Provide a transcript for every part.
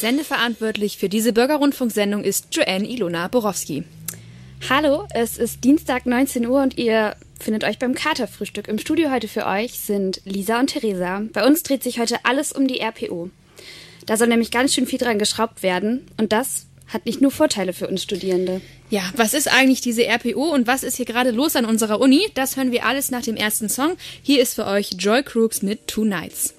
Sendeverantwortlich für diese Bürgerrundfunksendung ist Joanne Ilona Borowski. Hallo, es ist Dienstag 19 Uhr und ihr findet euch beim Katerfrühstück. Im Studio heute für euch sind Lisa und Theresa. Bei uns dreht sich heute alles um die RPO. Da soll nämlich ganz schön viel dran geschraubt werden und das hat nicht nur Vorteile für uns Studierende. Ja, was ist eigentlich diese RPO und was ist hier gerade los an unserer Uni? Das hören wir alles nach dem ersten Song. Hier ist für euch Joy Crooks mit Two Nights.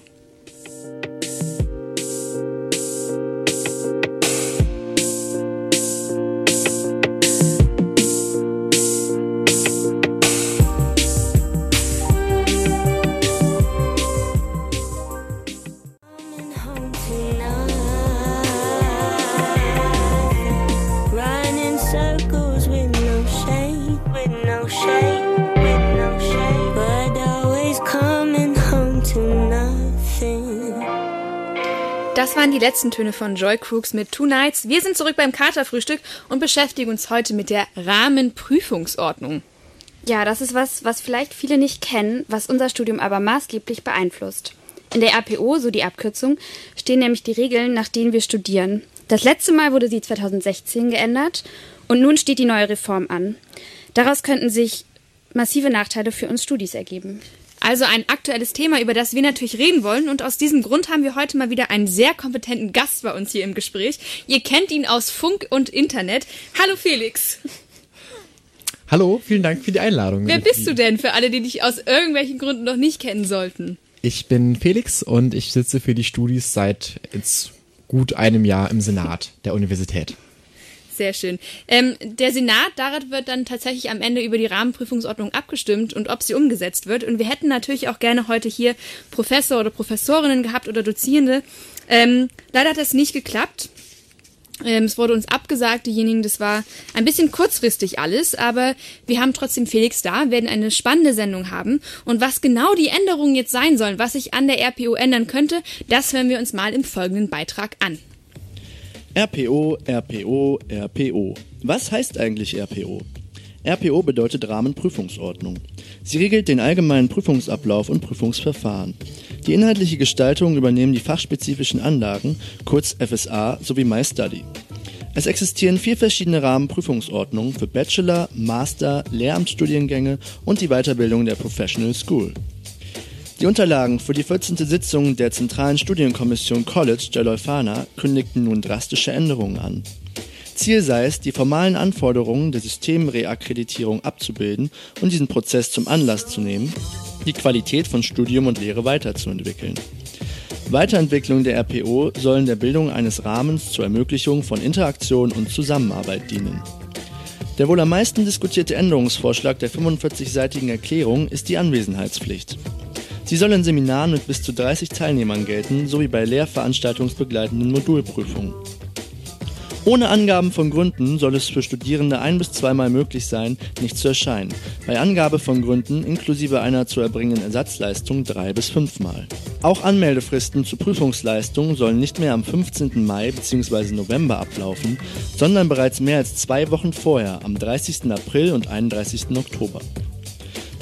Das waren die letzten Töne von Joy Crooks mit Two Nights. Wir sind zurück beim Katerfrühstück und beschäftigen uns heute mit der Rahmenprüfungsordnung. Ja, das ist was, was vielleicht viele nicht kennen, was unser Studium aber maßgeblich beeinflusst. In der RPO, so die Abkürzung, stehen nämlich die Regeln, nach denen wir studieren. Das letzte Mal wurde sie 2016 geändert und nun steht die neue Reform an. Daraus könnten sich massive Nachteile für uns Studis ergeben. Also ein aktuelles Thema, über das wir natürlich reden wollen. Und aus diesem Grund haben wir heute mal wieder einen sehr kompetenten Gast bei uns hier im Gespräch. Ihr kennt ihn aus Funk und Internet. Hallo Felix. Hallo, vielen Dank für die Einladung. Wer bist du denn für alle, die dich aus irgendwelchen Gründen noch nicht kennen sollten? Ich bin Felix und ich sitze für die Studis seit jetzt gut einem Jahr im Senat der Universität. Sehr schön. Ähm, der Senat, daran wird dann tatsächlich am Ende über die Rahmenprüfungsordnung abgestimmt und ob sie umgesetzt wird. Und wir hätten natürlich auch gerne heute hier Professor oder Professorinnen gehabt oder Dozierende. Ähm, leider hat das nicht geklappt. Ähm, es wurde uns abgesagt, diejenigen, das war ein bisschen kurzfristig alles, aber wir haben trotzdem Felix da, werden eine spannende Sendung haben. Und was genau die Änderungen jetzt sein sollen, was sich an der RPO ändern könnte, das hören wir uns mal im folgenden Beitrag an. RPO, RPO, RPO. Was heißt eigentlich RPO? RPO bedeutet Rahmenprüfungsordnung. Sie regelt den allgemeinen Prüfungsablauf und Prüfungsverfahren. Die inhaltliche Gestaltung übernehmen die fachspezifischen Anlagen, kurz FSA, sowie MyStudy. Es existieren vier verschiedene Rahmenprüfungsordnungen für Bachelor, Master, Lehramtsstudiengänge und die Weiterbildung der Professional School. Die Unterlagen für die 14. Sitzung der Zentralen Studienkommission College der Leuphana kündigten nun drastische Änderungen an. Ziel sei es, die formalen Anforderungen der Systemreakkreditierung abzubilden und diesen Prozess zum Anlass zu nehmen, die Qualität von Studium und Lehre weiterzuentwickeln. Weiterentwicklung der RPO sollen der Bildung eines Rahmens zur Ermöglichung von Interaktion und Zusammenarbeit dienen. Der wohl am meisten diskutierte Änderungsvorschlag der 45-seitigen Erklärung ist die Anwesenheitspflicht. Sie soll in Seminaren mit bis zu 30 Teilnehmern gelten, sowie bei lehrveranstaltungsbegleitenden Modulprüfungen. Ohne Angaben von Gründen soll es für Studierende ein bis zweimal möglich sein, nicht zu erscheinen. Bei Angabe von Gründen inklusive einer zu erbringenden Ersatzleistung drei bis fünfmal. Auch Anmeldefristen zu Prüfungsleistungen sollen nicht mehr am 15. Mai bzw. November ablaufen, sondern bereits mehr als zwei Wochen vorher, am 30. April und 31. Oktober.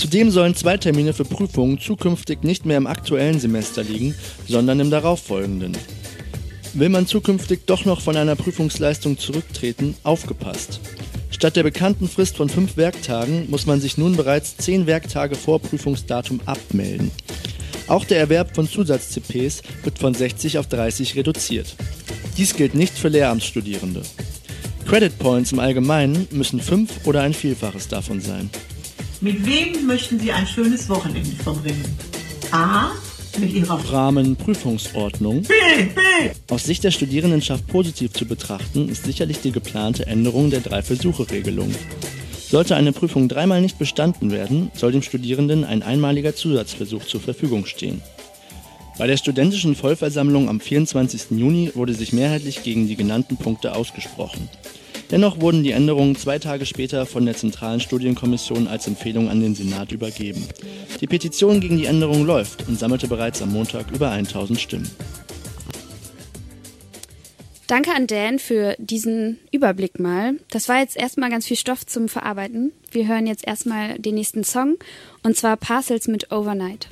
Zudem sollen zwei Termine für Prüfungen zukünftig nicht mehr im aktuellen Semester liegen, sondern im darauffolgenden. Will man zukünftig doch noch von einer Prüfungsleistung zurücktreten, aufgepasst. Statt der bekannten Frist von fünf Werktagen muss man sich nun bereits zehn Werktage vor Prüfungsdatum abmelden. Auch der Erwerb von Zusatz-CPs wird von 60 auf 30 reduziert. Dies gilt nicht für Lehramtsstudierende. Credit Points im Allgemeinen müssen fünf oder ein Vielfaches davon sein. Mit wem möchten Sie ein schönes Wochenende verbringen? A. Mit Ihrer Rahmenprüfungsordnung. B. B. Aus Sicht der Studierendenschaft positiv zu betrachten, ist sicherlich die geplante Änderung der Drei-Versuche-Regelung. Sollte eine Prüfung dreimal nicht bestanden werden, soll dem Studierenden ein einmaliger Zusatzversuch zur Verfügung stehen. Bei der studentischen Vollversammlung am 24. Juni wurde sich mehrheitlich gegen die genannten Punkte ausgesprochen. Dennoch wurden die Änderungen zwei Tage später von der Zentralen Studienkommission als Empfehlung an den Senat übergeben. Die Petition gegen die Änderung läuft und sammelte bereits am Montag über 1000 Stimmen. Danke an Dan für diesen Überblick mal. Das war jetzt erstmal ganz viel Stoff zum Verarbeiten. Wir hören jetzt erstmal den nächsten Song und zwar Parcels mit Overnight.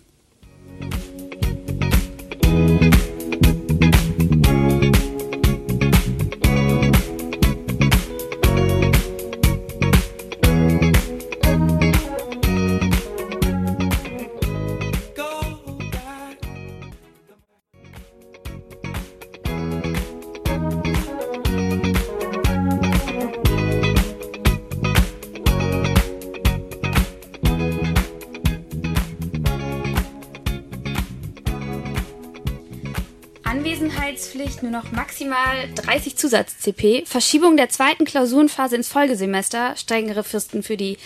Anwesenheitspflicht nur noch maximal 30 Zusatz-CP, Verschiebung der zweiten Klausurenphase ins Folgesemester, strengere Fristen für die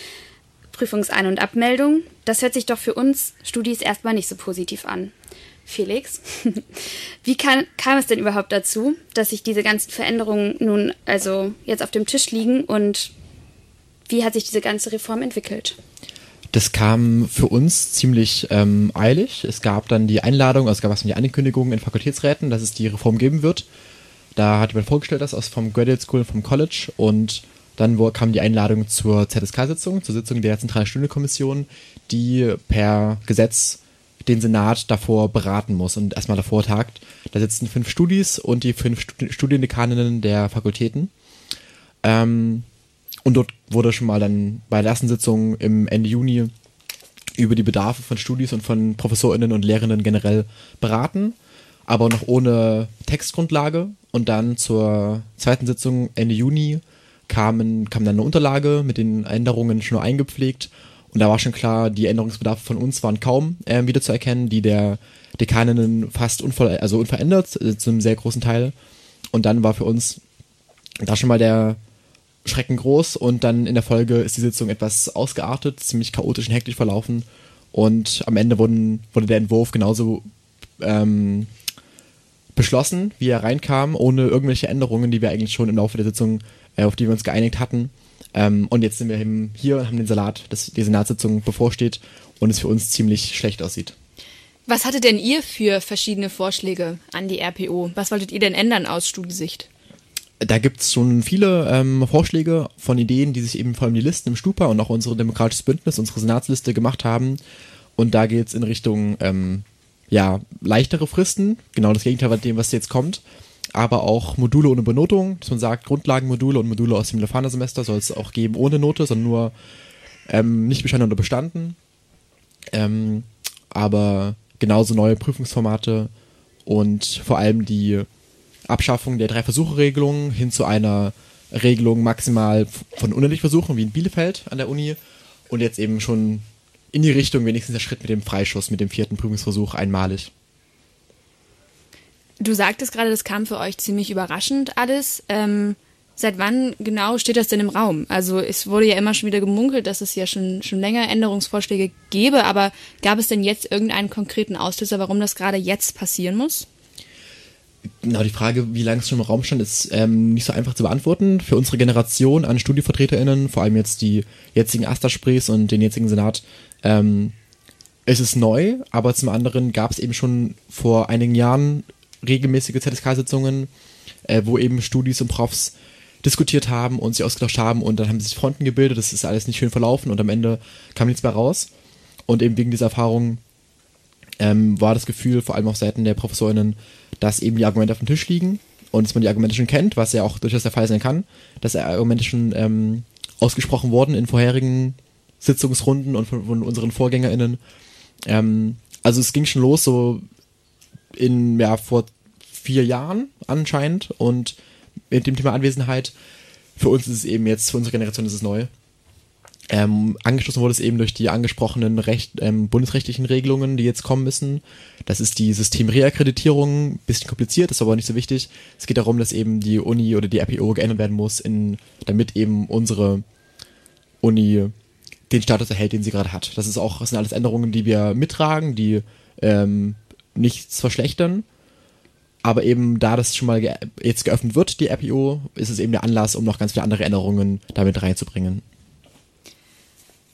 Prüfungsein- und Abmeldung. Das hört sich doch für uns Studis erstmal nicht so positiv an. Felix, wie kann, kam es denn überhaupt dazu, dass sich diese ganzen Veränderungen nun also jetzt auf dem Tisch liegen und wie hat sich diese ganze Reform entwickelt? Das kam für uns ziemlich ähm, eilig. Es gab dann die Einladung, also es gab erstmal die Ankündigung in Fakultätsräten, dass es die Reform geben wird. Da hat jemand vorgestellt, das aus vom Graduate School und vom College und dann kam die Einladung zur ZSK-Sitzung, zur Sitzung der Zentralen Studienkommission, die per Gesetz den Senat davor beraten muss und erstmal davor tagt. Da sitzen fünf Studis und die fünf Studi Studiendekaninnen der Fakultäten. Ähm, und dort wurde schon mal dann bei der ersten Sitzung im Ende Juni über die Bedarfe von Studis und von ProfessorInnen und Lehrenden generell beraten, aber noch ohne Textgrundlage. Und dann zur zweiten Sitzung Ende Juni kamen, kam dann eine Unterlage mit den Änderungen schon nur eingepflegt. Und da war schon klar, die Änderungsbedarfe von uns waren kaum äh, wiederzuerkennen, die der Dekaninnen fast unver also unverändert, äh, zu einem sehr großen Teil. Und dann war für uns da schon mal der Schrecken groß und dann in der Folge ist die Sitzung etwas ausgeartet, ziemlich chaotisch und hektisch verlaufen und am Ende wurden, wurde der Entwurf genauso ähm, beschlossen, wie er reinkam, ohne irgendwelche Änderungen, die wir eigentlich schon im Laufe der Sitzung, äh, auf die wir uns geeinigt hatten. Ähm, und jetzt sind wir hier und haben den Salat, dass die Senatssitzung bevorsteht und es für uns ziemlich schlecht aussieht. Was hattet denn ihr für verschiedene Vorschläge an die RPO? Was wolltet ihr denn ändern aus Studiesicht? Da gibt's schon viele ähm, Vorschläge von Ideen, die sich eben vor allem die Listen im Stupa und auch unsere Demokratisches Bündnis, unsere Senatsliste gemacht haben. Und da geht's in Richtung ähm, ja, leichtere Fristen, genau das Gegenteil von dem, was jetzt kommt. Aber auch Module ohne Benotung, dass man sagt, Grundlagenmodule und Module aus dem Lefana-Semester soll es auch geben ohne Note, sondern nur ähm, nicht bestanden oder bestanden. Ähm, aber genauso neue Prüfungsformate und vor allem die Abschaffung der Drei-Versuche-Regelung hin zu einer Regelung maximal von unendlich Versuchen wie in Bielefeld an der Uni und jetzt eben schon in die Richtung wenigstens der Schritt mit dem Freischuss, mit dem vierten Prüfungsversuch einmalig. Du sagtest gerade, das kam für euch ziemlich überraschend alles. Ähm, seit wann genau steht das denn im Raum? Also es wurde ja immer schon wieder gemunkelt, dass es ja schon, schon länger Änderungsvorschläge gäbe, aber gab es denn jetzt irgendeinen konkreten Auslöser, warum das gerade jetzt passieren muss? Genau, die Frage, wie lange es schon im Raum stand, ist ähm, nicht so einfach zu beantworten. Für unsere Generation an StudievertreterInnen, vor allem jetzt die jetzigen Asta-Sprays und den jetzigen Senat, ähm, ist es neu, aber zum anderen gab es eben schon vor einigen Jahren regelmäßige ZSK-Sitzungen, äh, wo eben Studis und Profs diskutiert haben und sich ausgetauscht haben und dann haben sich Fronten gebildet, das ist alles nicht schön verlaufen und am Ende kam nichts mehr raus. Und eben wegen dieser Erfahrung ähm, war das Gefühl, vor allem auf Seiten der ProfessorInnen, dass eben die Argumente auf dem Tisch liegen und dass man die Argumente schon kennt, was ja auch durchaus der Fall sein kann, dass Argumente schon ähm, ausgesprochen wurden in vorherigen Sitzungsrunden und von, von unseren VorgängerInnen. Ähm, also es ging schon los, so in, ja, vor vier Jahren anscheinend und mit dem Thema Anwesenheit. Für uns ist es eben jetzt, für unsere Generation ist es neu. Ähm, angestoßen wurde es eben durch die angesprochenen Recht, ähm, bundesrechtlichen Regelungen, die jetzt kommen müssen. Das ist die Systemreakkreditierung, bisschen kompliziert, ist aber nicht so wichtig. Es geht darum, dass eben die Uni oder die RPO geändert werden muss, in, damit eben unsere Uni den Status erhält, den sie gerade hat. Das ist auch, das sind alles Änderungen, die wir mittragen, die ähm, nichts verschlechtern. Aber eben da das schon mal ge jetzt geöffnet wird, die RPO, ist es eben der Anlass, um noch ganz viele andere Änderungen damit reinzubringen.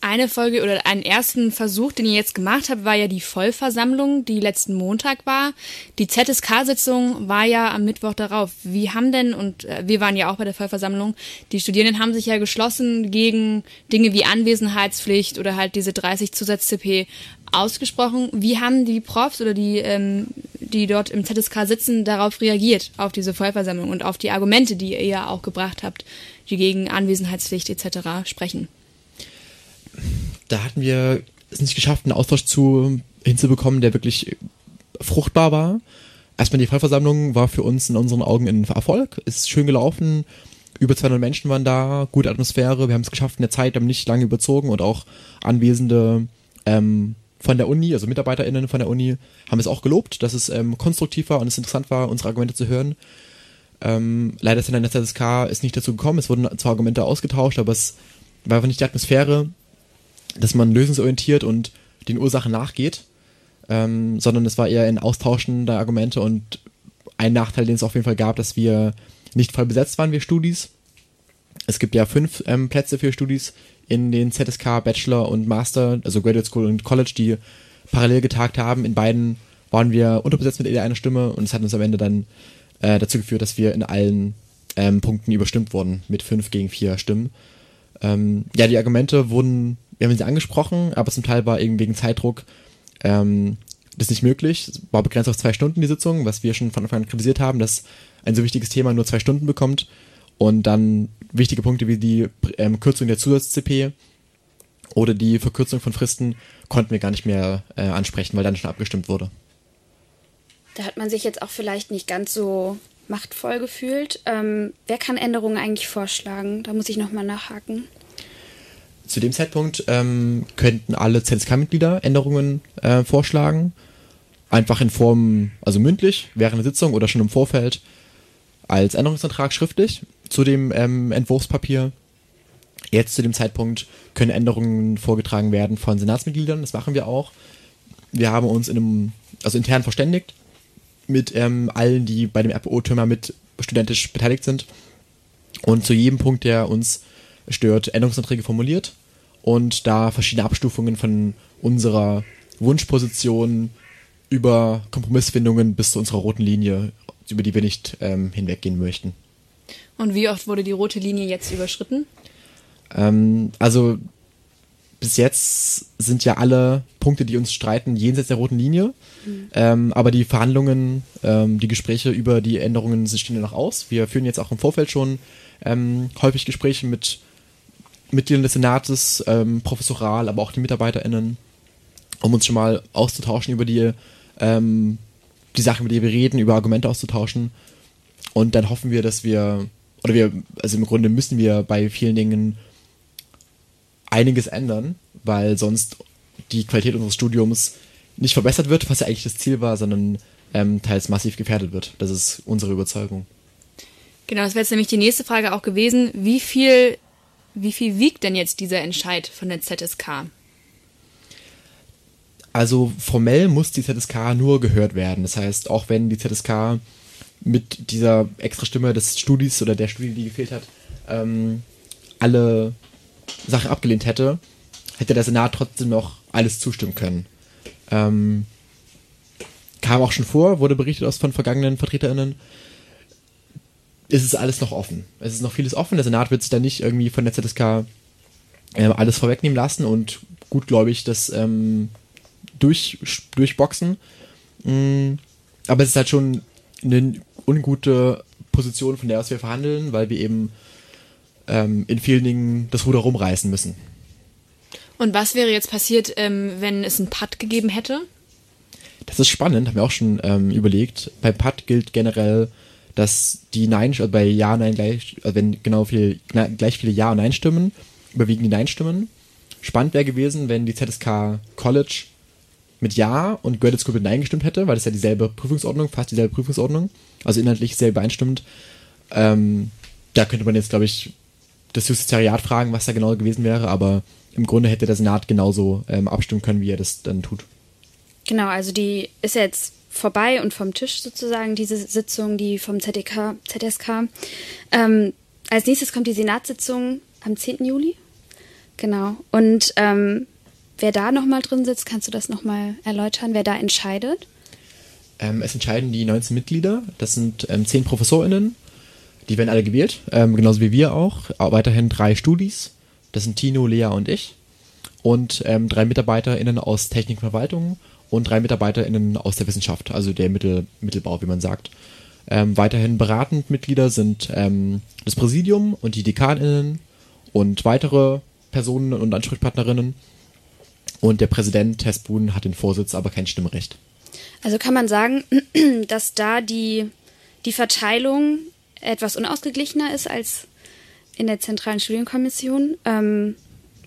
Eine Folge oder einen ersten Versuch, den ihr jetzt gemacht habt, war ja die Vollversammlung, die letzten Montag war. Die ZSK-Sitzung war ja am Mittwoch darauf. Wie haben denn, und äh, wir waren ja auch bei der Vollversammlung, die Studierenden haben sich ja geschlossen gegen Dinge wie Anwesenheitspflicht oder halt diese 30 Zusatz-CP ausgesprochen. Wie haben die Profs oder die, ähm, die dort im ZSK sitzen, darauf reagiert, auf diese Vollversammlung und auf die Argumente, die ihr ja auch gebracht habt, die gegen Anwesenheitspflicht etc. sprechen? Da hatten wir es nicht geschafft, einen Austausch zu hinzubekommen, der wirklich fruchtbar war. Erstmal die Vollversammlung war für uns in unseren Augen ein Erfolg, ist schön gelaufen. Über 200 Menschen waren da, gute Atmosphäre. Wir haben es geschafft in der Zeit, haben nicht lange überzogen und auch Anwesende ähm, von der Uni, also MitarbeiterInnen von der Uni, haben es auch gelobt, dass es ähm, konstruktiv war und es interessant war, unsere Argumente zu hören. Ähm, leider ist in der ZSK ist nicht dazu gekommen. Es wurden zwar Argumente ausgetauscht, aber es war einfach nicht die Atmosphäre, dass man lösungsorientiert und den Ursachen nachgeht, ähm, sondern es war eher ein Austauschen der Argumente und ein Nachteil, den es auf jeden Fall gab, dass wir nicht voll besetzt waren, wir Studis. Es gibt ja fünf ähm, Plätze für Studis in den ZSK Bachelor und Master, also Graduate School und College, die parallel getagt haben. In beiden waren wir unterbesetzt mit jeder einer Stimme und es hat uns am Ende dann äh, dazu geführt, dass wir in allen ähm, Punkten überstimmt wurden mit fünf gegen vier Stimmen. Ähm, ja, die Argumente wurden wir haben sie angesprochen, aber zum Teil war eben wegen Zeitdruck ähm, das nicht möglich. Es war begrenzt auf zwei Stunden die Sitzung, was wir schon von Anfang an kritisiert haben, dass ein so wichtiges Thema nur zwei Stunden bekommt und dann wichtige Punkte wie die ähm, Kürzung der Zusatz-CP oder die Verkürzung von Fristen konnten wir gar nicht mehr äh, ansprechen, weil dann schon abgestimmt wurde. Da hat man sich jetzt auch vielleicht nicht ganz so machtvoll gefühlt. Ähm, wer kann Änderungen eigentlich vorschlagen? Da muss ich nochmal nachhaken. Zu dem Zeitpunkt ähm, könnten alle ZSK-Mitglieder Änderungen äh, vorschlagen. Einfach in Form, also mündlich, während der Sitzung oder schon im Vorfeld als Änderungsantrag schriftlich zu dem ähm, Entwurfspapier. Jetzt zu dem Zeitpunkt können Änderungen vorgetragen werden von Senatsmitgliedern, das machen wir auch. Wir haben uns in einem, also intern verständigt mit ähm, allen, die bei dem RPO-Thema mit studentisch beteiligt sind. Und zu jedem Punkt, der uns stört, Änderungsanträge formuliert und da verschiedene Abstufungen von unserer Wunschposition über Kompromissfindungen bis zu unserer roten Linie, über die wir nicht ähm, hinweggehen möchten. Und wie oft wurde die rote Linie jetzt überschritten? Ähm, also bis jetzt sind ja alle Punkte, die uns streiten, jenseits der roten Linie. Mhm. Ähm, aber die Verhandlungen, ähm, die Gespräche über die Änderungen stehen ja noch aus. Wir führen jetzt auch im Vorfeld schon ähm, häufig Gespräche mit Mitgliedern des Senates, ähm, professoral, aber auch die MitarbeiterInnen, um uns schon mal auszutauschen über die, ähm, die Sachen, über die wir reden, über Argumente auszutauschen. Und dann hoffen wir, dass wir, oder wir, also im Grunde müssen wir bei vielen Dingen einiges ändern, weil sonst die Qualität unseres Studiums nicht verbessert wird, was ja eigentlich das Ziel war, sondern ähm, teils massiv gefährdet wird. Das ist unsere Überzeugung. Genau, das wäre jetzt nämlich die nächste Frage auch gewesen. Wie viel wie viel wiegt denn jetzt dieser Entscheid von der ZSK? Also formell muss die ZSK nur gehört werden. Das heißt, auch wenn die ZSK mit dieser extra Stimme des Studis oder der Studie, die gefehlt hat, ähm, alle Sachen abgelehnt hätte, hätte der Senat trotzdem noch alles zustimmen können. Ähm, kam auch schon vor, wurde berichtet aus von vergangenen VertreterInnen, ist es alles noch offen. Es ist noch vieles offen. Der Senat wird sich da nicht irgendwie von der ZSK äh, alles vorwegnehmen lassen und gutgläubig das ähm, durch, durchboxen. Mm, aber es ist halt schon eine ungute Position, von der aus wir verhandeln, weil wir eben ähm, in vielen Dingen das Ruder rumreißen müssen. Und was wäre jetzt passiert, ähm, wenn es einen Putt gegeben hätte? Das ist spannend, haben wir auch schon ähm, überlegt. Beim Putt gilt generell dass die Nein, also bei Ja, Nein gleich, also wenn genau viel, gleich viele Ja und Nein Stimmen, überwiegen die Nein-Stimmen. Spannend wäre gewesen, wenn die ZSK College mit Ja und Graduate School mit Nein gestimmt hätte, weil das ja dieselbe Prüfungsordnung, fast dieselbe Prüfungsordnung, also inhaltlich sehr übereinstimmt. Ähm, da könnte man jetzt, glaube ich, das Justizariat fragen, was da genau gewesen wäre, aber im Grunde hätte der Senat genauso ähm, abstimmen können, wie er das dann tut. Genau, also die ist jetzt vorbei und vom Tisch sozusagen, diese Sitzung, die vom ZDK, ZSK. Ähm, als nächstes kommt die Senatssitzung am 10. Juli. Genau. Und ähm, wer da nochmal drin sitzt, kannst du das nochmal erläutern, wer da entscheidet? Ähm, es entscheiden die 19 Mitglieder. Das sind ähm, 10 ProfessorInnen. Die werden alle gewählt, ähm, genauso wie wir auch. auch. Weiterhin drei Studis. Das sind Tino, Lea und ich. Und ähm, drei MitarbeiterInnen aus Technik und Verwaltung und drei MitarbeiterInnen aus der Wissenschaft, also der Mittel, Mittelbau, wie man sagt. Ähm, weiterhin beratend Mitglieder sind ähm, das Präsidium und die DekanInnen und weitere Personen und Ansprechpartnerinnen. Und der Präsident Tess Boone hat den Vorsitz, aber kein Stimmrecht. Also kann man sagen, dass da die, die Verteilung etwas unausgeglichener ist als in der zentralen Studienkommission. Ähm,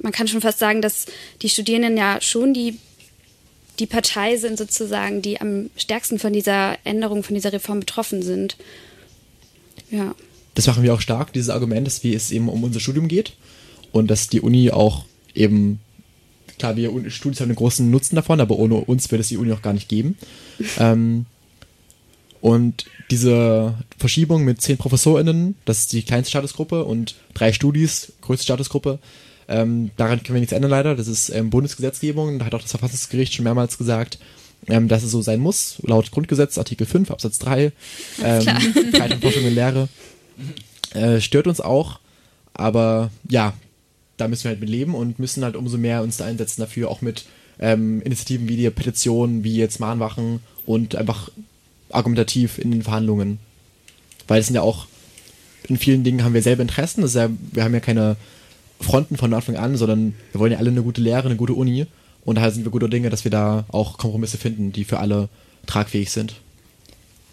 man kann schon fast sagen, dass die Studierenden ja schon die, die Partei sind, sozusagen, die am stärksten von dieser Änderung, von dieser Reform betroffen sind. Ja. Das machen wir auch stark, dieses Argument, dass wie es eben um unser Studium geht und dass die Uni auch eben klar, wir Studis haben einen großen Nutzen davon, aber ohne uns würde es die Uni auch gar nicht geben. ähm, und diese Verschiebung mit zehn ProfessorInnen, das ist die kleinste Statusgruppe und drei Studis, größte Statusgruppe, ähm, daran können wir nichts ändern leider. Das ist ähm, Bundesgesetzgebung, da hat auch das Verfassungsgericht schon mehrmals gesagt, ähm, dass es so sein muss, laut Grundgesetz, Artikel 5, Absatz 3, ähm, Freiheit und Forschung in Lehre. Äh, stört uns auch, aber ja, da müssen wir halt mit leben und müssen halt umso mehr uns da einsetzen dafür, auch mit ähm, Initiativen wie die Petitionen, wie jetzt Mahnwachen und einfach argumentativ in den Verhandlungen. Weil es sind ja auch, in vielen Dingen haben wir selber Interessen, das ist ja, wir haben ja keine Fronten von Anfang an, sondern wir wollen ja alle eine gute Lehre, eine gute Uni und daher sind wir guter Dinge, dass wir da auch Kompromisse finden, die für alle tragfähig sind.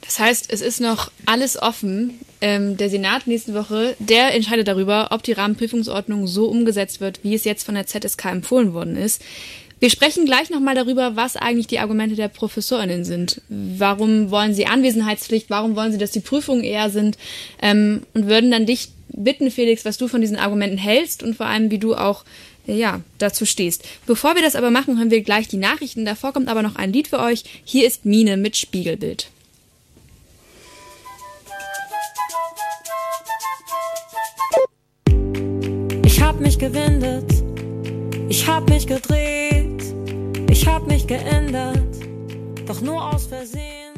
Das heißt, es ist noch alles offen. Ähm, der Senat nächste Woche, der entscheidet darüber, ob die Rahmenprüfungsordnung so umgesetzt wird, wie es jetzt von der ZSK empfohlen worden ist. Wir sprechen gleich nochmal darüber, was eigentlich die Argumente der ProfessorInnen sind. Warum wollen sie Anwesenheitspflicht? Warum wollen sie, dass die Prüfungen eher sind? Ähm, und würden dann dich bitten, Felix, was du von diesen Argumenten hältst und vor allem, wie du auch ja, dazu stehst. Bevor wir das aber machen, hören wir gleich die Nachrichten. Davor kommt aber noch ein Lied für euch. Hier ist Mine mit Spiegelbild. Ich hab mich gewendet, ich hab mich gedreht, ich hab mich geändert, doch nur aus Versehen.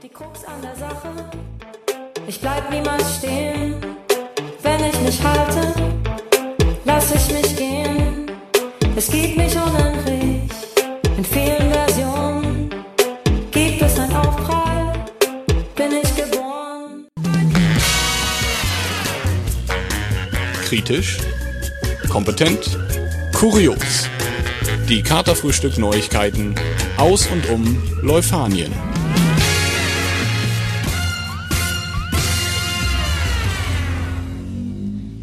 Die Krux an der Sache, ich bleib niemals stehen, wenn ich mich halte, lass ich mich gehen. Es gibt mich unendlich in vielen Versionen. Gibt es ein Aufprall, bin ich geboren. Kritisch, kompetent, kurios. Die Katerfrühstück Neuigkeiten aus und um Leufanien.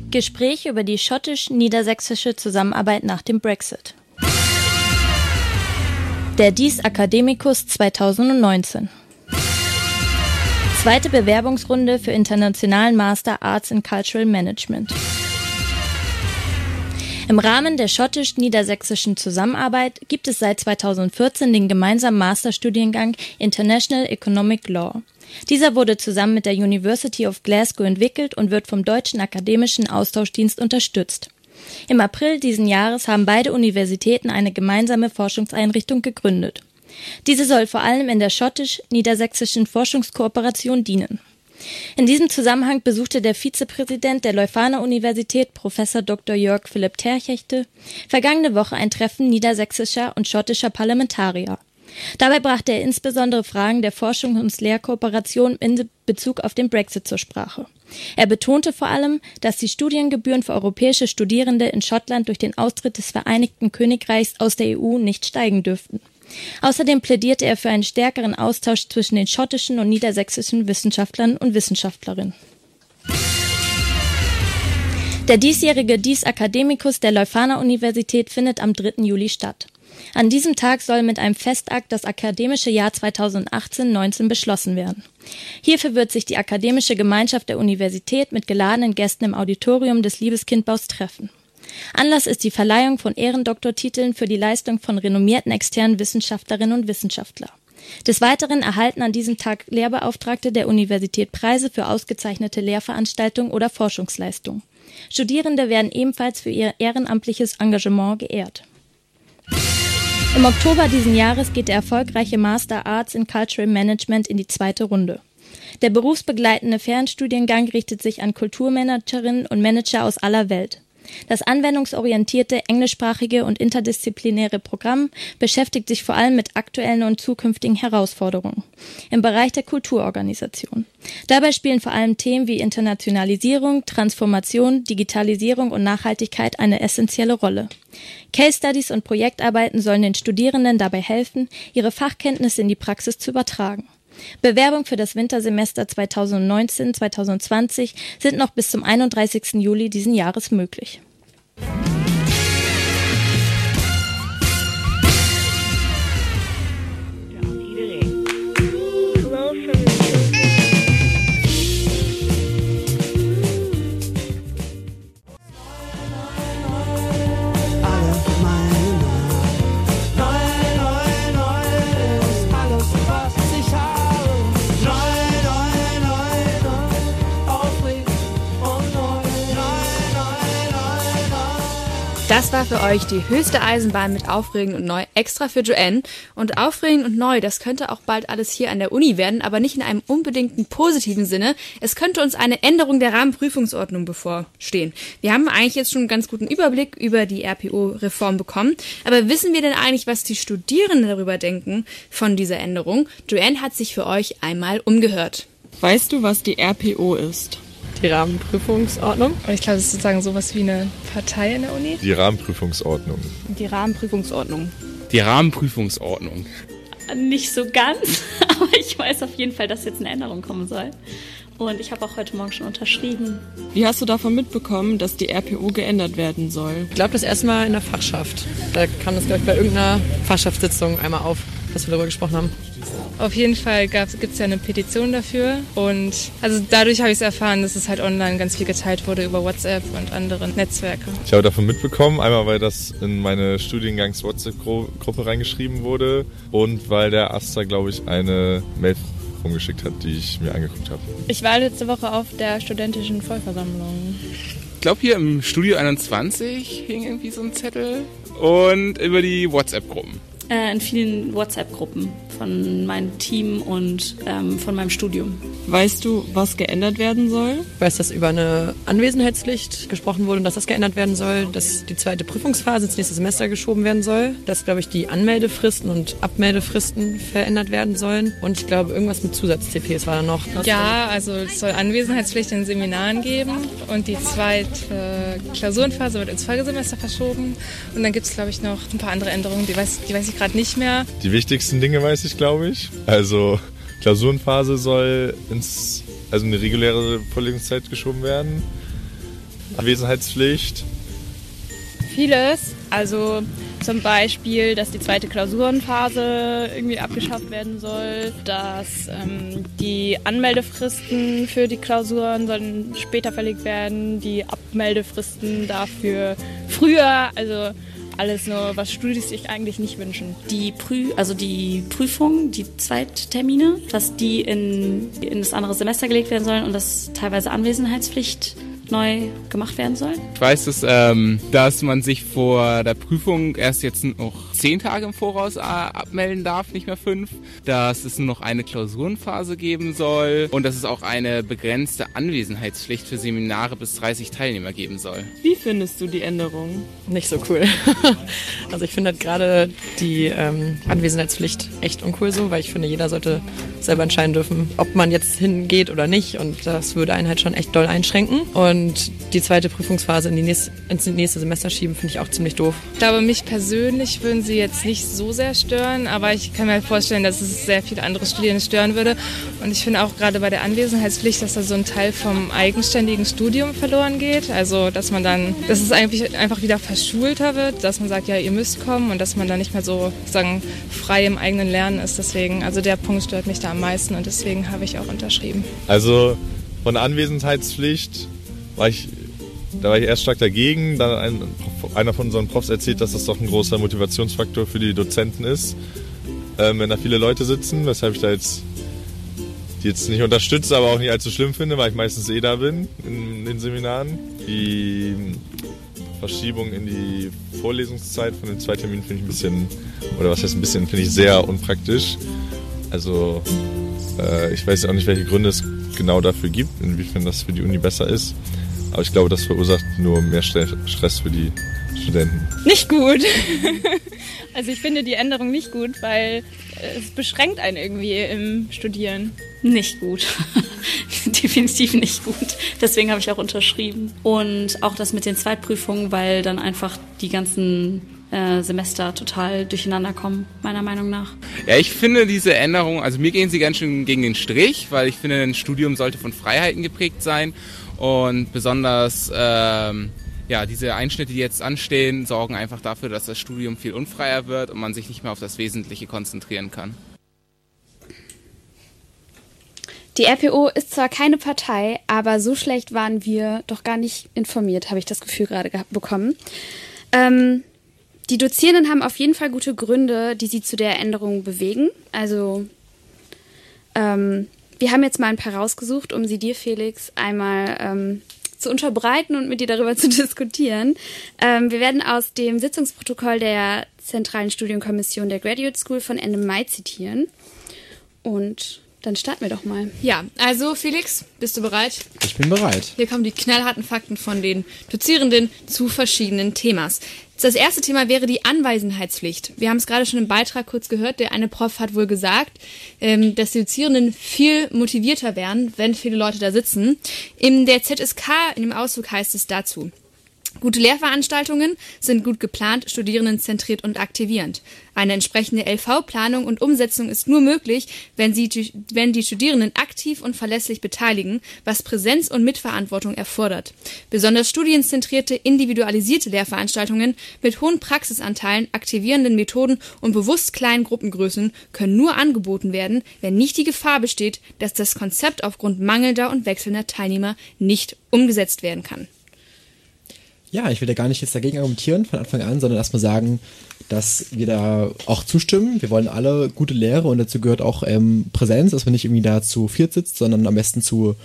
Gespräch über die schottisch-niedersächsische Zusammenarbeit nach dem Brexit. Der Dies Academicus 2019. Zweite Bewerbungsrunde für internationalen Master Arts in Cultural Management. Im Rahmen der schottisch-niedersächsischen Zusammenarbeit gibt es seit 2014 den gemeinsamen Masterstudiengang International Economic Law. Dieser wurde zusammen mit der University of Glasgow entwickelt und wird vom Deutschen Akademischen Austauschdienst unterstützt. Im April diesen Jahres haben beide Universitäten eine gemeinsame Forschungseinrichtung gegründet. Diese soll vor allem in der schottisch-niedersächsischen Forschungskooperation dienen. In diesem Zusammenhang besuchte der Vizepräsident der Leuphana Universität, Professor Dr. Jörg Philipp Terchechte, vergangene Woche ein Treffen niedersächsischer und schottischer Parlamentarier. Dabei brachte er insbesondere Fragen der Forschung und Lehrkooperation in Bezug auf den Brexit zur Sprache. Er betonte vor allem, dass die Studiengebühren für europäische Studierende in Schottland durch den Austritt des Vereinigten Königreichs aus der EU nicht steigen dürften. Außerdem plädierte er für einen stärkeren Austausch zwischen den schottischen und niedersächsischen Wissenschaftlern und Wissenschaftlerinnen. Der diesjährige Dies Academicus der Leuphana Universität findet am 3. Juli statt. An diesem Tag soll mit einem Festakt das akademische Jahr 2018-19 beschlossen werden. Hierfür wird sich die akademische Gemeinschaft der Universität mit geladenen Gästen im Auditorium des Liebeskindbaus treffen. Anlass ist die Verleihung von Ehrendoktortiteln für die Leistung von renommierten externen Wissenschaftlerinnen und Wissenschaftler. Des Weiteren erhalten an diesem Tag Lehrbeauftragte der Universität Preise für ausgezeichnete Lehrveranstaltungen oder Forschungsleistungen. Studierende werden ebenfalls für ihr ehrenamtliches Engagement geehrt. Im Oktober diesen Jahres geht der erfolgreiche Master Arts in Cultural Management in die zweite Runde. Der berufsbegleitende Fernstudiengang richtet sich an Kulturmanagerinnen und Manager aus aller Welt. Das anwendungsorientierte englischsprachige und interdisziplinäre Programm beschäftigt sich vor allem mit aktuellen und zukünftigen Herausforderungen im Bereich der Kulturorganisation. Dabei spielen vor allem Themen wie Internationalisierung, Transformation, Digitalisierung und Nachhaltigkeit eine essentielle Rolle. Case Studies und Projektarbeiten sollen den Studierenden dabei helfen, ihre Fachkenntnisse in die Praxis zu übertragen. Bewerbung für das Wintersemester 2019-2020 sind noch bis zum 31. Juli diesen Jahres möglich. Das war für euch die höchste Eisenbahn mit Aufregend und Neu extra für Joanne. Und Aufregend und Neu, das könnte auch bald alles hier an der Uni werden, aber nicht in einem unbedingten positiven Sinne. Es könnte uns eine Änderung der Rahmenprüfungsordnung bevorstehen. Wir haben eigentlich jetzt schon einen ganz guten Überblick über die RPO-Reform bekommen. Aber wissen wir denn eigentlich, was die Studierenden darüber denken von dieser Änderung? Joanne hat sich für euch einmal umgehört. Weißt du, was die RPO ist? Die Rahmenprüfungsordnung. Und ich glaube, es ist sozusagen sowas wie eine Partei in der Uni. Die Rahmenprüfungsordnung. Die Rahmenprüfungsordnung. Die Rahmenprüfungsordnung. Nicht so ganz, aber ich weiß auf jeden Fall, dass jetzt eine Änderung kommen soll. Und ich habe auch heute Morgen schon unterschrieben. Wie hast du davon mitbekommen, dass die RPO geändert werden soll? Ich glaube, das erste Mal in der Fachschaft. Da kam das, glaube ich, bei irgendeiner Fachschaftssitzung einmal auf, dass wir darüber gesprochen haben. Auf jeden Fall gibt es ja eine Petition dafür und also dadurch habe ich es erfahren, dass es halt online ganz viel geteilt wurde über WhatsApp und andere Netzwerke. Ich habe davon mitbekommen, einmal weil das in meine Studiengangs-WhatsApp-Gruppe reingeschrieben wurde und weil der Astra, glaube ich, eine Mail rumgeschickt hat, die ich mir angeguckt habe. Ich war letzte Woche auf der studentischen Vollversammlung. Ich glaube, hier im Studio 21 hing irgendwie so ein Zettel und über die WhatsApp-Gruppen. Äh, in vielen WhatsApp-Gruppen von meinem Team und ähm, von meinem Studium. Weißt du, was geändert werden soll? Ich weiß, dass über eine Anwesenheitspflicht gesprochen wurde und dass das geändert werden soll, dass die zweite Prüfungsphase ins nächste Semester geschoben werden soll, dass, glaube ich, die Anmeldefristen und Abmeldefristen verändert werden sollen und ich glaube, irgendwas mit Zusatz-CPs war da noch. Ja, also es soll Anwesenheitspflicht in Seminaren geben und die zweite Klausurenphase wird ins Folgesemester verschoben und dann gibt es, glaube ich, noch ein paar andere Änderungen, die weiß, die weiß ich gerade nicht mehr. Die wichtigsten Dinge weiß ich, glaube ich. Also Klausurenphase soll ins, also eine reguläre Vorlesungszeit geschoben werden. Anwesenheitspflicht. Vieles. Also zum Beispiel, dass die zweite Klausurenphase irgendwie abgeschafft werden soll, dass ähm, die Anmeldefristen für die Klausuren sollen später verlegt werden, die Abmeldefristen dafür früher, also alles nur, was Studis sich eigentlich nicht wünschen. Die Prü also die Prüfung, die Zweittermine, dass die in, in das andere Semester gelegt werden sollen und dass teilweise Anwesenheitspflicht neu gemacht werden soll. Ich weiß, dass, ähm, dass man sich vor der Prüfung erst jetzt noch zehn Tage im Voraus äh, abmelden darf, nicht mehr fünf. Dass es nur noch eine Klausurenphase geben soll und dass es auch eine begrenzte Anwesenheitspflicht für Seminare bis 30 Teilnehmer geben soll. Wie findest du die Änderung? Nicht so cool. also ich finde halt gerade die ähm, Anwesenheitspflicht echt uncool so, weil ich finde, jeder sollte selber entscheiden dürfen, ob man jetzt hingeht oder nicht und das würde einen halt schon echt doll einschränken und und die zweite Prüfungsphase in die nächste, ins nächste Semester schieben, finde ich auch ziemlich doof. Ich glaube, mich persönlich würden sie jetzt nicht so sehr stören, aber ich kann mir halt vorstellen, dass es sehr viele andere Studierende stören würde. Und ich finde auch gerade bei der Anwesenheitspflicht, dass da so ein Teil vom eigenständigen Studium verloren geht. Also, dass man dann, dass es eigentlich einfach wieder verschulter wird, dass man sagt, ja, ihr müsst kommen und dass man dann nicht mehr so sagen, frei im eigenen Lernen ist. Deswegen, also der Punkt stört mich da am meisten und deswegen habe ich auch unterschrieben. Also von Anwesenheitspflicht war ich, da war ich erst stark dagegen. Dann ein, einer von unseren Profs erzählt, dass das doch ein großer Motivationsfaktor für die Dozenten ist. ähm, wenn da viele Leute sitzen, weshalb ich da jetzt die jetzt nicht unterstütze, aber auch nicht allzu schlimm finde, weil ich meistens eh da bin in den Seminaren. Die Verschiebung in die Vorlesungszeit von den zwei Terminen finde ich ein bisschen, oder was heißt ein bisschen, finde ich sehr unpraktisch. Also äh, ich weiß auch nicht, welche Gründe es genau dafür gibt, inwiefern das für die Uni besser ist. Aber ich glaube, das verursacht nur mehr Stress für die Studenten. Nicht gut. also ich finde die Änderung nicht gut, weil es beschränkt einen irgendwie im Studieren. Nicht gut. Definitiv nicht gut. Deswegen habe ich auch unterschrieben. Und auch das mit den Zweitprüfungen, weil dann einfach die ganzen äh, Semester total durcheinander kommen, meiner Meinung nach. Ja, ich finde diese Änderungen, also mir gehen sie ganz schön gegen den Strich, weil ich finde, ein Studium sollte von Freiheiten geprägt sein und besonders ähm, ja, diese Einschnitte, die jetzt anstehen, sorgen einfach dafür, dass das Studium viel unfreier wird und man sich nicht mehr auf das Wesentliche konzentrieren kann. Die RPO ist zwar keine Partei, aber so schlecht waren wir doch gar nicht informiert, habe ich das Gefühl gerade bekommen. Ähm, die Dozierenden haben auf jeden Fall gute Gründe, die sie zu der Änderung bewegen. Also ähm, wir haben jetzt mal ein paar rausgesucht, um sie dir, Felix, einmal ähm, zu unterbreiten und mit dir darüber zu diskutieren. Ähm, wir werden aus dem Sitzungsprotokoll der Zentralen Studienkommission der Graduate School von Ende Mai zitieren. Und dann starten wir doch mal. Ja, also Felix, bist du bereit? Ich bin bereit. Hier kommen die knallharten Fakten von den Dozierenden zu verschiedenen Themas. Das erste Thema wäre die Anwesenheitspflicht. Wir haben es gerade schon im Beitrag kurz gehört. Der eine Prof hat wohl gesagt, ähm, dass die Dozierenden viel motivierter wären, wenn viele Leute da sitzen. In der ZSK, in dem Auszug heißt es dazu. Gute Lehrveranstaltungen sind gut geplant, studierendenzentriert und aktivierend. Eine entsprechende LV-Planung und Umsetzung ist nur möglich, wenn, sie, wenn die Studierenden aktiv und verlässlich beteiligen, was Präsenz und Mitverantwortung erfordert. Besonders studienzentrierte, individualisierte Lehrveranstaltungen mit hohen Praxisanteilen, aktivierenden Methoden und bewusst kleinen Gruppengrößen können nur angeboten werden, wenn nicht die Gefahr besteht, dass das Konzept aufgrund mangelnder und wechselnder Teilnehmer nicht umgesetzt werden kann. Ja, ich will da gar nicht jetzt dagegen argumentieren von Anfang an, sondern erstmal sagen, dass wir da auch zustimmen. Wir wollen alle gute Lehre und dazu gehört auch ähm, Präsenz, dass man nicht irgendwie da zu viert sitzt, sondern am besten zu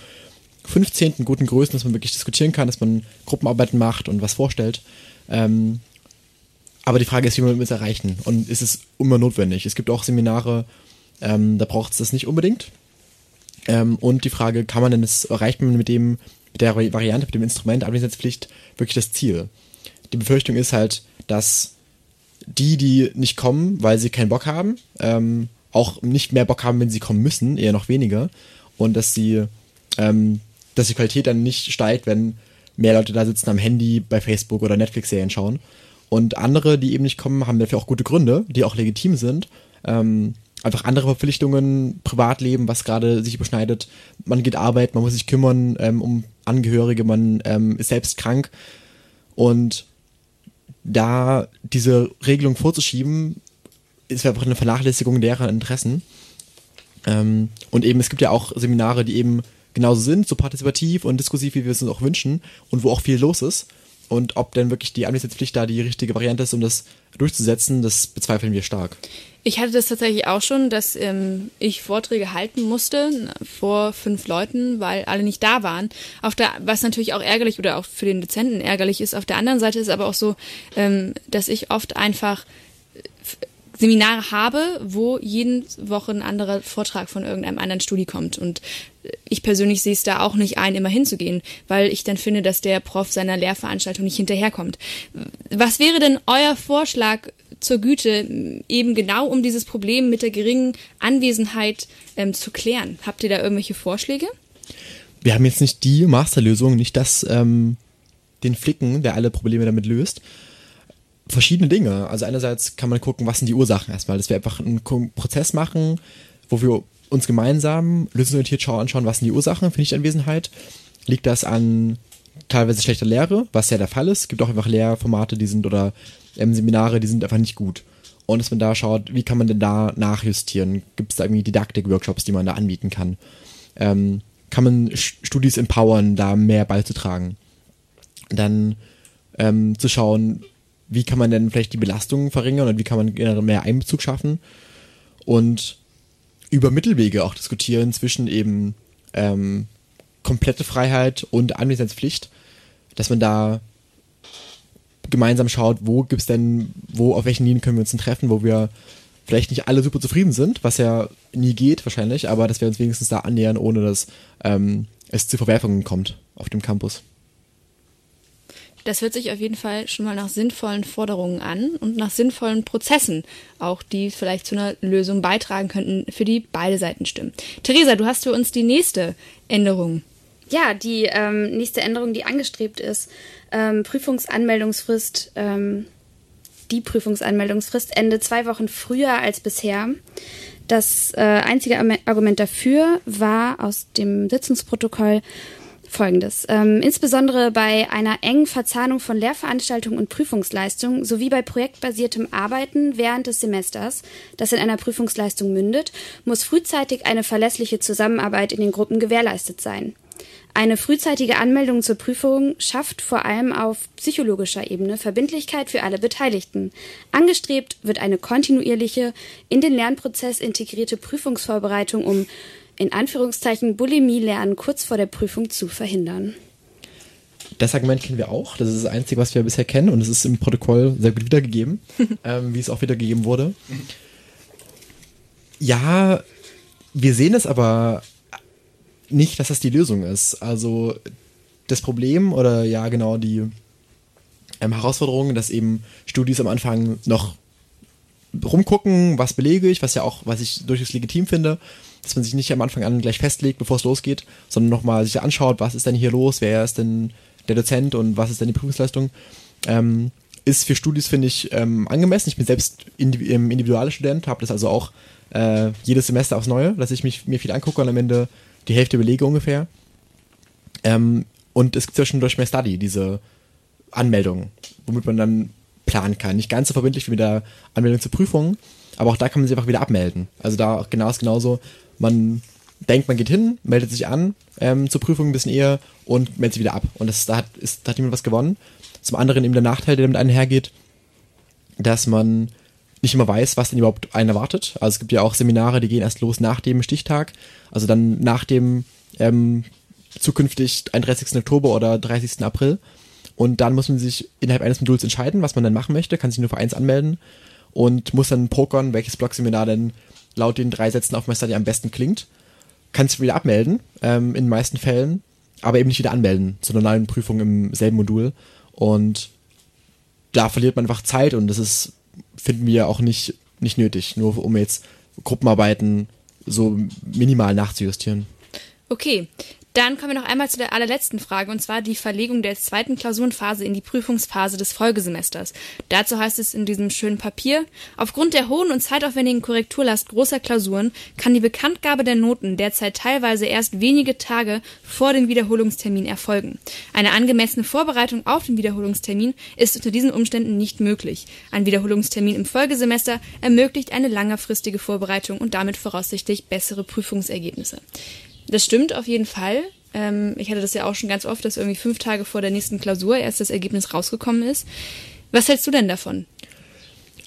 15. guten Größen, dass man wirklich diskutieren kann, dass man Gruppenarbeiten macht und was vorstellt. Ähm, aber die Frage ist, wie man es erreichen und ist es immer notwendig? Es gibt auch Seminare, ähm, da braucht es das nicht unbedingt. Ähm, und die Frage, kann man denn das, erreicht man mit dem mit der Variante, mit dem Instrument Anwesenheitspflicht wirklich das Ziel. Die Befürchtung ist halt, dass die, die nicht kommen, weil sie keinen Bock haben, ähm, auch nicht mehr Bock haben, wenn sie kommen müssen, eher noch weniger. Und dass sie, ähm, dass die Qualität dann nicht steigt, wenn mehr Leute da sitzen am Handy bei Facebook oder Netflix-Serien schauen. Und andere, die eben nicht kommen, haben dafür auch gute Gründe, die auch legitim sind. Ähm, einfach andere Verpflichtungen, Privatleben, was gerade sich überschneidet. Man geht arbeiten, man muss sich kümmern ähm, um Angehörige, man ähm, ist selbst krank. Und da diese Regelung vorzuschieben, ist einfach eine Vernachlässigung deren Interessen. Ähm, und eben, es gibt ja auch Seminare, die eben genauso sind, so partizipativ und diskursiv, wie wir es uns auch wünschen und wo auch viel los ist. Und ob denn wirklich die Anwesenheitspflicht da die richtige Variante ist, um das durchzusetzen, das bezweifeln wir stark. Ich hatte das tatsächlich auch schon, dass ähm, ich Vorträge halten musste vor fünf Leuten, weil alle nicht da waren. Auf der, was natürlich auch ärgerlich oder auch für den Dozenten ärgerlich ist. Auf der anderen Seite ist aber auch so, ähm, dass ich oft einfach äh, Seminare habe, wo jeden Woche ein anderer Vortrag von irgendeinem anderen Studi kommt. Und ich persönlich sehe es da auch nicht ein, immer hinzugehen, weil ich dann finde, dass der Prof seiner Lehrveranstaltung nicht hinterherkommt. Was wäre denn euer Vorschlag zur Güte, eben genau um dieses Problem mit der geringen Anwesenheit ähm, zu klären? Habt ihr da irgendwelche Vorschläge? Wir haben jetzt nicht die Masterlösung, nicht das, ähm, den Flicken, der alle Probleme damit löst. Verschiedene Dinge. Also einerseits kann man gucken, was sind die Ursachen erstmal, dass wir einfach einen Prozess machen, wo wir uns gemeinsam lösungsorientiert anschauen, was sind die Ursachen für Nichtanwesenheit. Liegt das an teilweise schlechter Lehre, was ja der Fall ist. Es gibt auch einfach Lehrformate, die sind oder ähm, Seminare, die sind einfach nicht gut. Und dass man da schaut, wie kann man denn da nachjustieren? Gibt es da irgendwie Didaktik-Workshops, die man da anbieten kann? Ähm, kann man Studis empowern, da mehr beizutragen? Dann ähm, zu schauen, wie kann man denn vielleicht die Belastungen verringern und wie kann man generell mehr Einbezug schaffen? und über Mittelwege auch diskutieren zwischen eben ähm, komplette Freiheit und Anwesenheitspflicht, dass man da gemeinsam schaut, wo gibt's denn, wo, auf welchen Linien können wir uns denn treffen, wo wir vielleicht nicht alle super zufrieden sind, was ja nie geht wahrscheinlich, aber dass wir uns wenigstens da annähern, ohne dass ähm, es zu Verwerfungen kommt auf dem Campus. Das hört sich auf jeden Fall schon mal nach sinnvollen Forderungen an und nach sinnvollen Prozessen, auch die vielleicht zu einer Lösung beitragen könnten, für die beide Seiten stimmen. Theresa, du hast für uns die nächste Änderung. Ja, die ähm, nächste Änderung, die angestrebt ist, ähm, Prüfungsanmeldungsfrist, ähm, die Prüfungsanmeldungsfrist endet zwei Wochen früher als bisher. Das äh, einzige Argument dafür war aus dem Sitzungsprotokoll, Folgendes. Ähm, insbesondere bei einer engen Verzahnung von Lehrveranstaltungen und Prüfungsleistungen sowie bei projektbasiertem Arbeiten während des Semesters, das in einer Prüfungsleistung mündet, muss frühzeitig eine verlässliche Zusammenarbeit in den Gruppen gewährleistet sein. Eine frühzeitige Anmeldung zur Prüfung schafft vor allem auf psychologischer Ebene Verbindlichkeit für alle Beteiligten. Angestrebt wird eine kontinuierliche, in den Lernprozess integrierte Prüfungsvorbereitung, um in Anführungszeichen Bulimie lernen kurz vor der Prüfung zu verhindern. Das Argument kennen wir auch. Das ist das Einzige, was wir bisher kennen und es ist im Protokoll sehr gut wiedergegeben, ähm, wie es auch wiedergegeben wurde. Ja, wir sehen es aber nicht, dass das die Lösung ist. Also das Problem oder ja genau die ähm, Herausforderung, dass eben Studis am Anfang noch rumgucken, was belege ich, was ja auch, was ich durchaus legitim finde, dass man sich nicht am Anfang an gleich festlegt, bevor es losgeht, sondern nochmal sich anschaut, was ist denn hier los, wer ist denn der Dozent und was ist denn die Prüfungsleistung, ähm, ist für Studis, finde ich, ähm, angemessen. Ich bin selbst individualer Student, habe das also auch äh, jedes Semester aufs Neue, dass ich mich, mir viel angucke und am Ende die Hälfte belege ungefähr. Ähm, und es gibt ja schon durch My Study diese Anmeldung, womit man dann planen kann. Nicht ganz so verbindlich wie mit der Anmeldung zur Prüfung, aber auch da kann man sich einfach wieder abmelden. Also da genau ist genauso, man denkt, man geht hin, meldet sich an ähm, zur Prüfung ein bisschen eher und meldet sich wieder ab. Und das, da, hat, ist, da hat jemand was gewonnen. Zum anderen eben der Nachteil, der damit einhergeht, dass man nicht immer weiß, was denn überhaupt einen erwartet. Also es gibt ja auch Seminare, die gehen erst los nach dem Stichtag, also dann nach dem ähm, zukünftig 31. Oktober oder 30. April. Und dann muss man sich innerhalb eines Moduls entscheiden, was man dann machen möchte, kann sich nur für eins anmelden und muss dann pokern, welches Blogseminar denn laut den drei Sätzen auf MyStudy am besten klingt. Kann sich wieder abmelden, ähm, in den meisten Fällen, aber eben nicht wieder anmelden zu einer neuen Prüfung im selben Modul. Und da verliert man einfach Zeit und das ist finden wir auch nicht, nicht nötig, nur um jetzt Gruppenarbeiten so minimal nachzujustieren. Okay, dann kommen wir noch einmal zu der allerletzten Frage, und zwar die Verlegung der zweiten Klausurenphase in die Prüfungsphase des Folgesemesters. Dazu heißt es in diesem schönen Papier, aufgrund der hohen und zeitaufwendigen Korrekturlast großer Klausuren kann die Bekanntgabe der Noten derzeit teilweise erst wenige Tage vor dem Wiederholungstermin erfolgen. Eine angemessene Vorbereitung auf den Wiederholungstermin ist unter diesen Umständen nicht möglich. Ein Wiederholungstermin im Folgesemester ermöglicht eine längerfristige Vorbereitung und damit voraussichtlich bessere Prüfungsergebnisse. Das stimmt auf jeden Fall. Ähm, ich hatte das ja auch schon ganz oft, dass irgendwie fünf Tage vor der nächsten Klausur erst das Ergebnis rausgekommen ist. Was hältst du denn davon?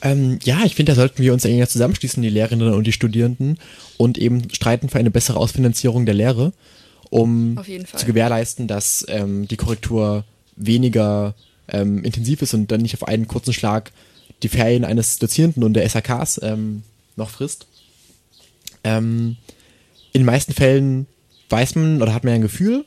Ähm, ja, ich finde, da sollten wir uns enger zusammenschließen, die Lehrerinnen und die Studierenden, und eben streiten für eine bessere Ausfinanzierung der Lehre, um zu gewährleisten, dass ähm, die Korrektur weniger ähm, intensiv ist und dann nicht auf einen kurzen Schlag die Ferien eines Dozierenden und der SAKs ähm, noch frisst. Ähm, in den meisten Fällen weiß man oder hat man ja ein Gefühl,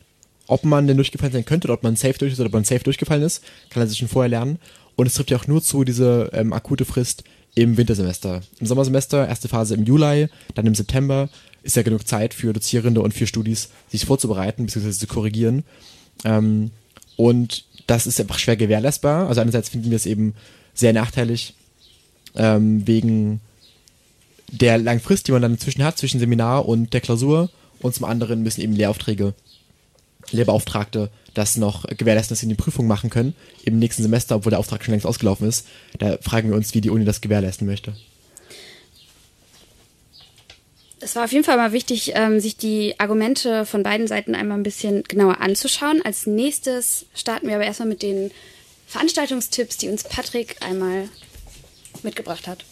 ob man denn durchgefallen sein könnte oder ob man safe durch ist oder ob man safe durchgefallen ist, kann er sich schon vorher lernen. Und es trifft ja auch nur zu, diese ähm, akute Frist im Wintersemester. Im Sommersemester, erste Phase im Juli, dann im September, ist ja genug Zeit für Dozierende und für Studis, sich vorzubereiten bzw. zu korrigieren. Ähm, und das ist einfach schwer gewährleistbar. Also einerseits finden wir es eben sehr nachteilig ähm, wegen der langen Frist, die man dann inzwischen hat, zwischen Seminar und der Klausur. Und zum anderen müssen eben Lehraufträge, Lehrbeauftragte das noch gewährleisten, dass sie die Prüfung machen können im nächsten Semester, obwohl der Auftrag schon längst ausgelaufen ist. Da fragen wir uns, wie die Uni das gewährleisten möchte. Es war auf jeden Fall mal wichtig, ähm, sich die Argumente von beiden Seiten einmal ein bisschen genauer anzuschauen. Als nächstes starten wir aber erstmal mit den Veranstaltungstipps, die uns Patrick einmal mitgebracht hat.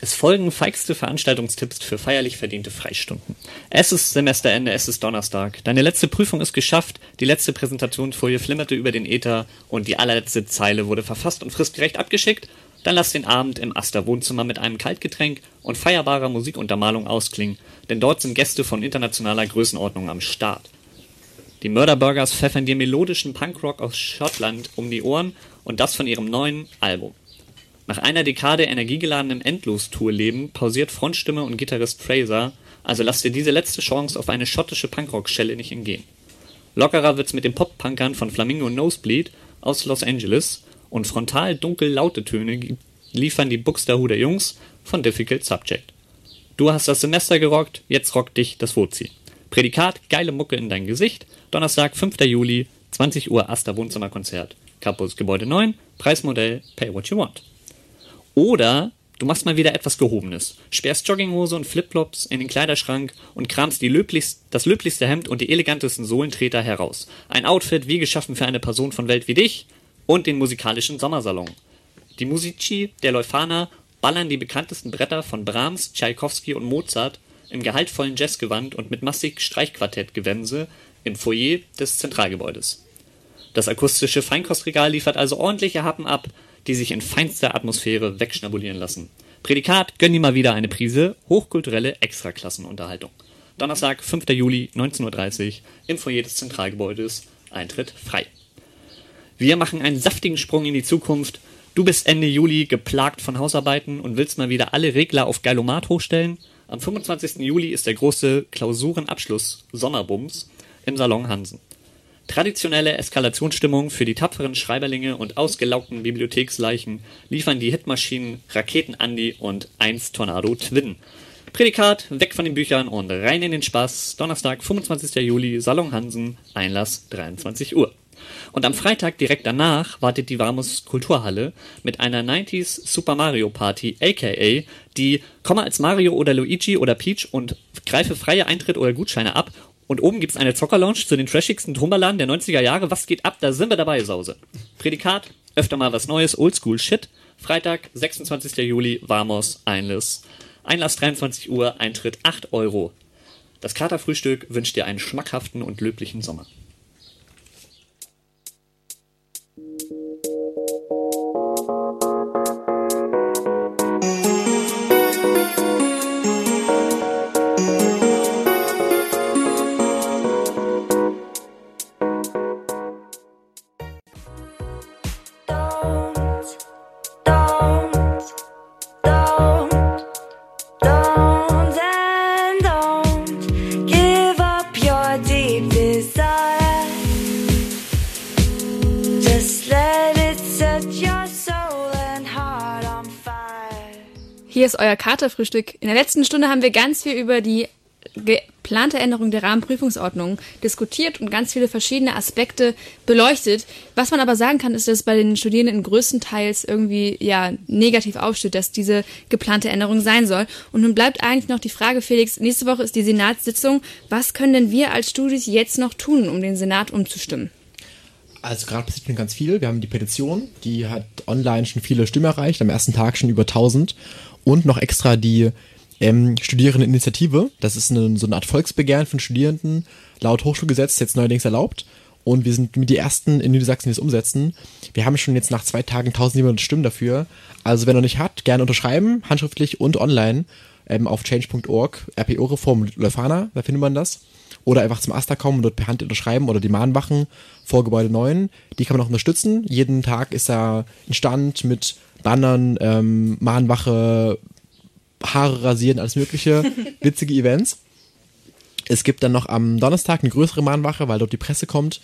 Es folgen feigste Veranstaltungstipps für feierlich verdiente Freistunden. Es ist Semesterende, es ist Donnerstag. Deine letzte Prüfung ist geschafft, die letzte Präsentationsfolie flimmerte über den Äther und die allerletzte Zeile wurde verfasst und fristgerecht abgeschickt. Dann lass den Abend im Aster Wohnzimmer mit einem Kaltgetränk und feierbarer Musikuntermalung ausklingen, denn dort sind Gäste von internationaler Größenordnung am Start. Die Murderburgers pfeffern dir melodischen Punkrock aus Schottland um die Ohren und das von ihrem neuen Album. Nach einer Dekade energiegeladenem Endlos-Tour-Leben pausiert Frontstimme und Gitarrist Fraser, also lass dir diese letzte Chance auf eine schottische Punkrock-Schelle nicht entgehen. Lockerer wird's mit den Pop-Punkern von Flamingo Nosebleed aus Los Angeles und frontal dunkel laute Töne liefern die Buxterhuder Jungs von Difficult Subject. Du hast das Semester gerockt, jetzt rockt dich das Wozi. Prädikat, geile Mucke in dein Gesicht, Donnerstag, 5. Juli, 20 Uhr, Aster Wohnzimmerkonzert. Campus Gebäude 9, Preismodell, pay what you want. Oder du machst mal wieder etwas Gehobenes. Sperrst Jogginghose und Flipflops in den Kleiderschrank und kramst löblichst, das löblichste Hemd und die elegantesten Sohlentreter heraus. Ein Outfit wie geschaffen für eine Person von Welt wie dich und den musikalischen Sommersalon. Die Musici der Leuphana ballern die bekanntesten Bretter von Brahms, Tschaikowski und Mozart im gehaltvollen Jazzgewand und mit massig Streichquartettgewämse im Foyer des Zentralgebäudes. Das akustische Feinkostregal liefert also ordentliche Happen ab, die sich in feinster Atmosphäre wegschnabulieren lassen. Prädikat, gönn dir mal wieder eine Prise hochkulturelle Extraklassenunterhaltung. Donnerstag, 5. Juli, 19.30 Uhr, im Foyer des Zentralgebäudes, Eintritt frei. Wir machen einen saftigen Sprung in die Zukunft. Du bist Ende Juli geplagt von Hausarbeiten und willst mal wieder alle Regler auf Geilomat hochstellen? Am 25. Juli ist der große Klausurenabschluss Sommerbums im Salon Hansen. Traditionelle Eskalationsstimmung für die tapferen Schreiberlinge und ausgelaugten Bibliotheksleichen liefern die Hitmaschinen Raketen Andy und 1 Tornado Twin. Prädikat, weg von den Büchern und rein in den Spaß. Donnerstag, 25. Juli, Salon Hansen, Einlass 23 Uhr. Und am Freitag direkt danach wartet die Warmus Kulturhalle mit einer 90s Super Mario Party, aka die komme als Mario oder Luigi oder Peach und greife freie Eintritt oder Gutscheine ab. Und oben gibt's eine Zockerlounge zu den trashigsten Trummerladen der 90er Jahre. Was geht ab? Da sind wir dabei, Sause. Prädikat, öfter mal was Neues, Oldschool Shit. Freitag, 26. Juli, Warmos, Einlass. Einlass 23 Uhr, Eintritt 8 Euro. Das Katerfrühstück wünscht dir einen schmackhaften und löblichen Sommer. Hier ist euer Katerfrühstück. In der letzten Stunde haben wir ganz viel über die geplante Änderung der Rahmenprüfungsordnung diskutiert und ganz viele verschiedene Aspekte beleuchtet. Was man aber sagen kann, ist, dass es bei den Studierenden größtenteils irgendwie ja negativ aufsteht, dass diese geplante Änderung sein soll. Und nun bleibt eigentlich noch die Frage, Felix, nächste Woche ist die Senatssitzung. Was können denn wir als Studis jetzt noch tun, um den Senat umzustimmen? Also gerade passiert schon ganz viel. Wir haben die Petition, die hat online schon viele Stimmen erreicht, am ersten Tag schon über 1000 und noch extra die ähm, Studierendeninitiative. Das ist eine, so eine Art Volksbegehren von Studierenden, laut Hochschulgesetz jetzt neuerdings erlaubt. Und wir sind mit die Ersten in Niedersachsen, die das umsetzen. Wir haben schon jetzt nach zwei Tagen 1700 Stimmen dafür. Also wer noch nicht hat, gerne unterschreiben, handschriftlich und online ähm, auf change.org, RPO-Reform Leuphana, da findet man das. Oder einfach zum Asta kommen und dort per Hand unterschreiben oder die Mahnwachen vor Gebäude 9. Die kann man auch unterstützen. Jeden Tag ist da ein Stand mit Bannern, ähm, Mahnwache, Haare rasieren, alles mögliche, witzige Events. Es gibt dann noch am Donnerstag eine größere Mahnwache, weil dort die Presse kommt.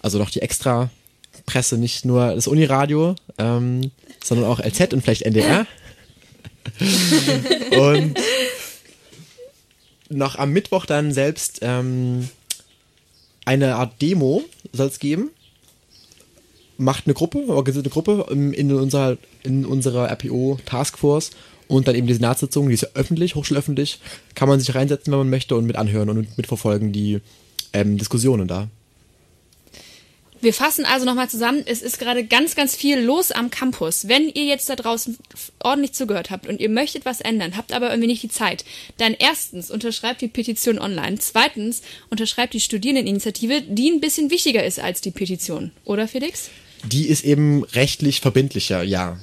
Also noch die extra Presse, nicht nur das Uniradio, ähm, sondern auch LZ und vielleicht NDR. und noch am Mittwoch dann selbst ähm, eine Art Demo soll es geben. Macht eine Gruppe, organisiert eine Gruppe in, unserer, in unserer RPO Taskforce und dann eben die Senatssitzung, die ist ja öffentlich, hochschulöffentlich, kann man sich reinsetzen, wenn man möchte und mit anhören und mit, mitverfolgen die ähm, Diskussionen da. Wir fassen also nochmal zusammen. Es ist gerade ganz, ganz viel los am Campus. Wenn ihr jetzt da draußen ordentlich zugehört habt und ihr möchtet was ändern, habt aber irgendwie nicht die Zeit, dann erstens unterschreibt die Petition online. Zweitens unterschreibt die Studierendeninitiative, die ein bisschen wichtiger ist als die Petition. Oder Felix? Die ist eben rechtlich verbindlicher, ja.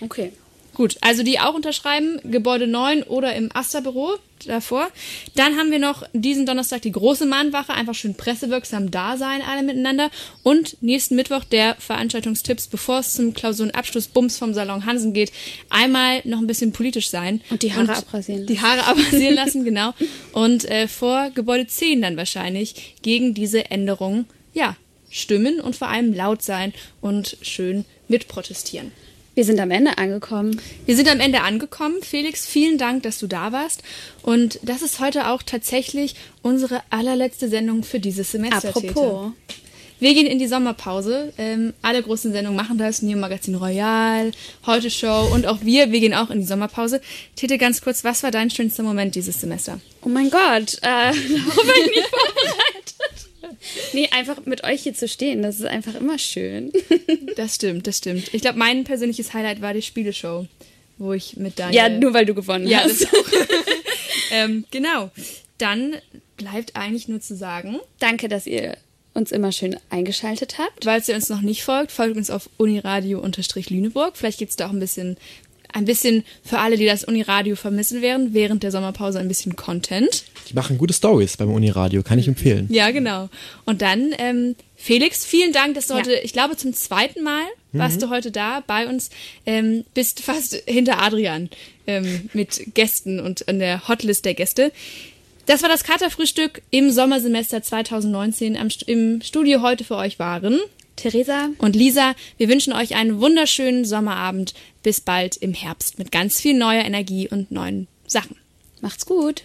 Okay. Gut, also die auch unterschreiben, Gebäude 9 oder im Asta-Büro davor. Dann haben wir noch diesen Donnerstag die große Mahnwache, einfach schön pressewirksam da sein, alle miteinander. Und nächsten Mittwoch der Veranstaltungstipps, bevor es zum Klausurenabschluss Bums vom Salon Hansen geht, einmal noch ein bisschen politisch sein. Und die Haare abrasieren Die Haare abrasieren lassen, genau. Und äh, vor Gebäude 10 dann wahrscheinlich gegen diese Änderungen, ja, stimmen und vor allem laut sein und schön mitprotestieren. Wir sind am Ende angekommen. Wir sind am Ende angekommen. Felix, vielen Dank, dass du da warst. Und das ist heute auch tatsächlich unsere allerletzte Sendung für dieses Semester. Apropos. Tete. Wir gehen in die Sommerpause. Ähm, alle großen Sendungen machen das. Neo Magazin Royal, Heute Show und auch wir. Wir gehen auch in die Sommerpause. Tete, ganz kurz, was war dein schönster Moment dieses Semester? Oh mein Gott, äh, darauf bin ich nicht vorbereitet. Nee, einfach mit euch hier zu stehen, das ist einfach immer schön. Das stimmt, das stimmt. Ich glaube, mein persönliches Highlight war die Spieleshow, wo ich mit Daniel... Ja, nur weil du gewonnen ja, hast. Das auch. ähm, genau. Dann bleibt eigentlich nur zu sagen... Danke, dass ihr uns immer schön eingeschaltet habt. Falls ihr uns noch nicht folgt, folgt uns auf uniradio-lüneburg. Vielleicht gibt's da auch ein bisschen, ein bisschen für alle, die das Uniradio vermissen werden, während der Sommerpause ein bisschen Content. Die machen gute Stories beim Uniradio, kann ich empfehlen. Ja, genau. Und dann, ähm, Felix, vielen Dank, dass du Ja. heute, ich glaube zum zweiten Mal warst Mhm. du heute da bei uns, ähm, bist fast hinter Adrian ähm, mit Gästen und an der Hotlist der Gäste. Das war das Katerfrühstück im Sommersemester 2019. Am, Im Studio heute für euch waren Theresa und Lisa. Wir wünschen euch einen wunderschönen Sommerabend. Bis bald im Herbst mit ganz viel neuer Energie und neuen Sachen. Macht's gut.